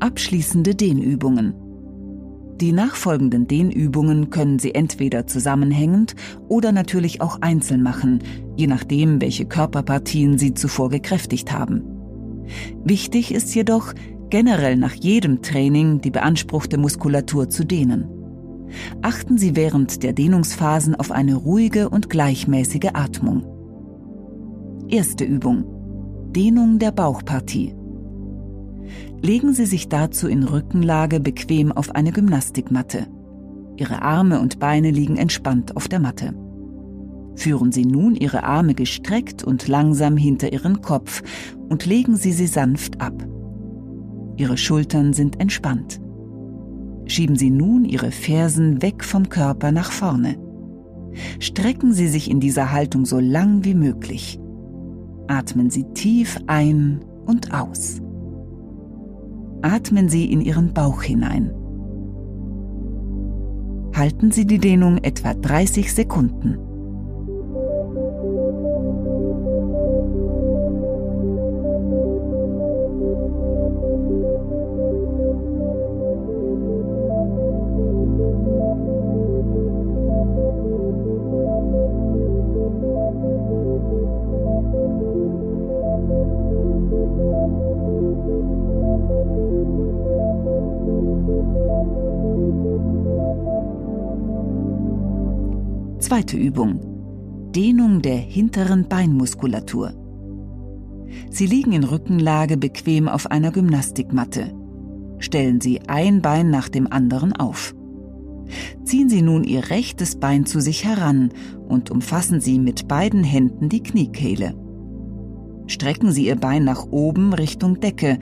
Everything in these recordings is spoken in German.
Abschließende Dehnübungen. Die nachfolgenden Dehnübungen können Sie entweder zusammenhängend oder natürlich auch einzeln machen, je nachdem, welche Körperpartien Sie zuvor gekräftigt haben. Wichtig ist jedoch, generell nach jedem Training die beanspruchte Muskulatur zu dehnen. Achten Sie während der Dehnungsphasen auf eine ruhige und gleichmäßige Atmung. Erste Übung. Dehnung der Bauchpartie. Legen Sie sich dazu in Rückenlage bequem auf eine Gymnastikmatte. Ihre Arme und Beine liegen entspannt auf der Matte. Führen Sie nun Ihre Arme gestreckt und langsam hinter Ihren Kopf und legen Sie sie sanft ab. Ihre Schultern sind entspannt. Schieben Sie nun Ihre Fersen weg vom Körper nach vorne. Strecken Sie sich in dieser Haltung so lang wie möglich. Atmen Sie tief ein und aus atmen Sie in Ihren Bauch hinein. Halten Sie die Dehnung etwa 30 Sekunden. Zweite Übung. Dehnung der hinteren Beinmuskulatur. Sie liegen in Rückenlage bequem auf einer Gymnastikmatte. Stellen Sie ein Bein nach dem anderen auf. Ziehen Sie nun Ihr rechtes Bein zu sich heran und umfassen Sie mit beiden Händen die Kniekehle. Strecken Sie Ihr Bein nach oben Richtung Decke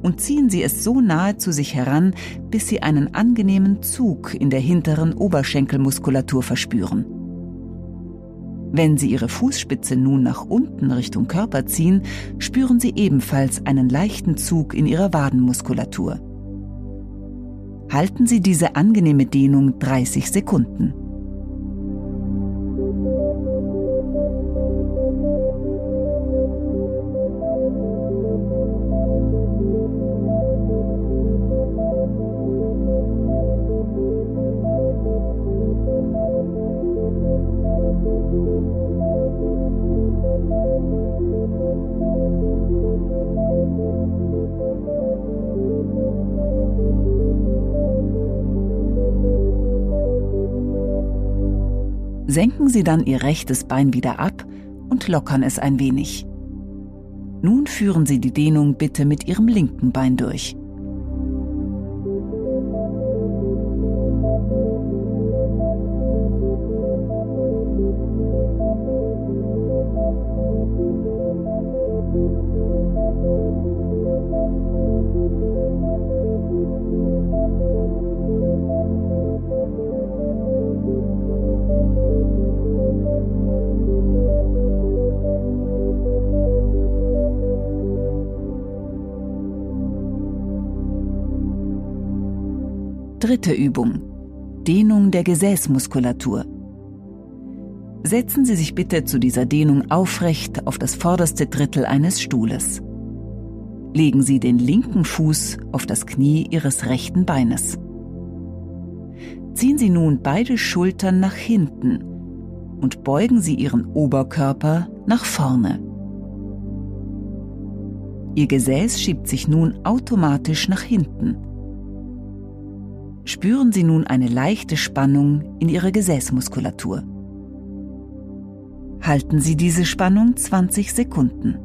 und ziehen Sie es so nahe zu sich heran, bis Sie einen angenehmen Zug in der hinteren Oberschenkelmuskulatur verspüren. Wenn Sie Ihre Fußspitze nun nach unten Richtung Körper ziehen, spüren Sie ebenfalls einen leichten Zug in Ihrer Wadenmuskulatur. Halten Sie diese angenehme Dehnung 30 Sekunden. Senken Sie dann Ihr rechtes Bein wieder ab und lockern es ein wenig. Nun führen Sie die Dehnung bitte mit Ihrem linken Bein durch. Dritte Übung. Dehnung der Gesäßmuskulatur. Setzen Sie sich bitte zu dieser Dehnung aufrecht auf das vorderste Drittel eines Stuhles. Legen Sie den linken Fuß auf das Knie Ihres rechten Beines. Ziehen Sie nun beide Schultern nach hinten und beugen Sie Ihren Oberkörper nach vorne. Ihr Gesäß schiebt sich nun automatisch nach hinten spüren Sie nun eine leichte Spannung in Ihrer Gesäßmuskulatur. Halten Sie diese Spannung 20 Sekunden.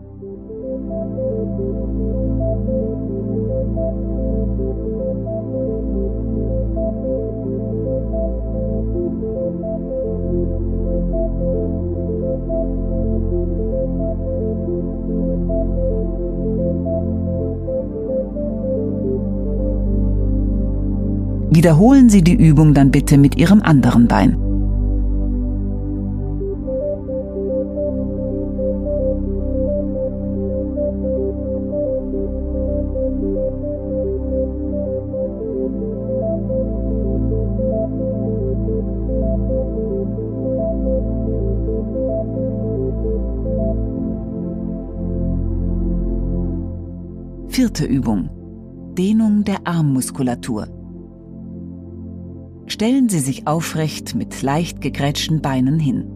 Wiederholen Sie die Übung dann bitte mit Ihrem anderen Bein. Vierte Übung. Dehnung der Armmuskulatur. Stellen Sie sich aufrecht mit leicht gegrätschten Beinen hin.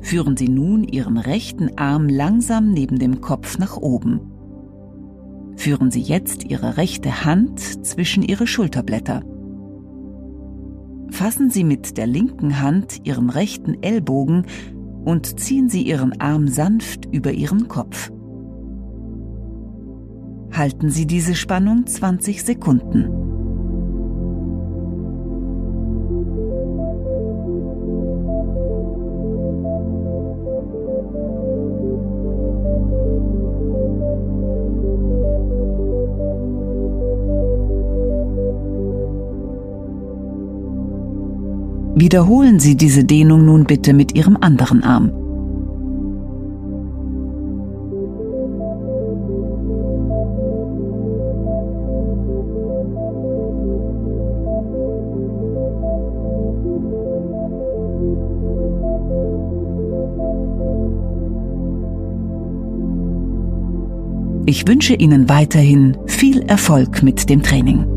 Führen Sie nun Ihren rechten Arm langsam neben dem Kopf nach oben. Führen Sie jetzt Ihre rechte Hand zwischen Ihre Schulterblätter. Fassen Sie mit der linken Hand Ihren rechten Ellbogen und ziehen Sie Ihren Arm sanft über Ihren Kopf. Halten Sie diese Spannung 20 Sekunden. Wiederholen Sie diese Dehnung nun bitte mit Ihrem anderen Arm. Ich wünsche Ihnen weiterhin viel Erfolg mit dem Training.